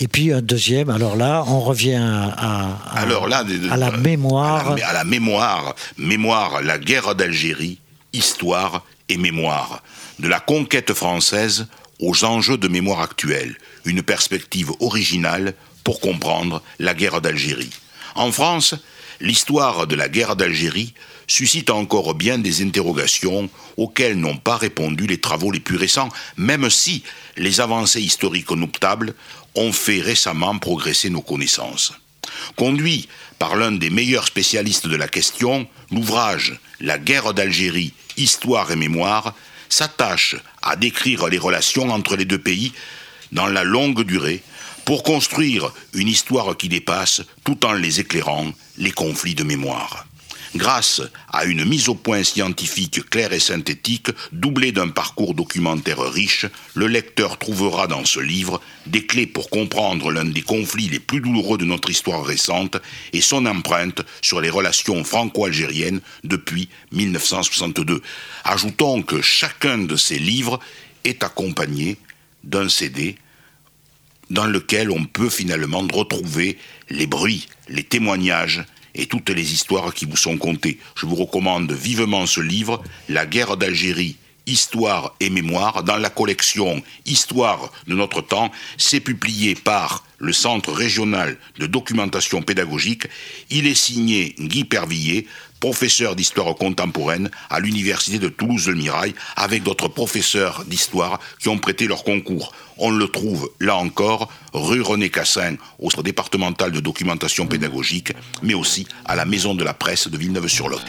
Et puis un deuxième, alors là, on revient à, alors là, à la mémoire. À la, mémoire, mémoire, la guerre d'Algérie, histoire et mémoire. De la conquête française aux enjeux de mémoire actuelle, une perspective originale pour comprendre la guerre d'Algérie. En France, l'histoire de la guerre d'Algérie suscite encore bien des interrogations auxquelles n'ont pas répondu les travaux les plus récents, même si les avancées historiques notables ont fait récemment progresser nos connaissances. Conduit par l'un des meilleurs spécialistes de la question, l'ouvrage La guerre d'Algérie, histoire et mémoire s'attache à décrire les relations entre les deux pays dans la longue durée pour construire une histoire qui dépasse, tout en les éclairant, les conflits de mémoire. Grâce à une mise au point scientifique claire et synthétique, doublée d'un parcours documentaire riche, le lecteur trouvera dans ce livre des clés pour comprendre l'un des conflits les plus douloureux de notre histoire récente et son empreinte sur les relations franco-algériennes depuis 1962. Ajoutons que chacun de ces livres est accompagné d'un CD dans lequel on peut finalement retrouver les bruits, les témoignages et toutes les histoires qui vous sont contées. Je vous recommande vivement ce livre, La guerre d'Algérie, Histoire et mémoire, dans la collection Histoire de notre temps. C'est publié par le Centre régional de documentation pédagogique. Il est signé Guy Pervillier, professeur d'histoire contemporaine à l'université de Toulouse-le-Mirail, avec d'autres professeurs d'histoire qui ont prêté leur concours. On le trouve, là encore, rue René Cassin, au départemental de documentation pédagogique, mais aussi à la Maison de la Presse de Villeneuve-sur-Lot.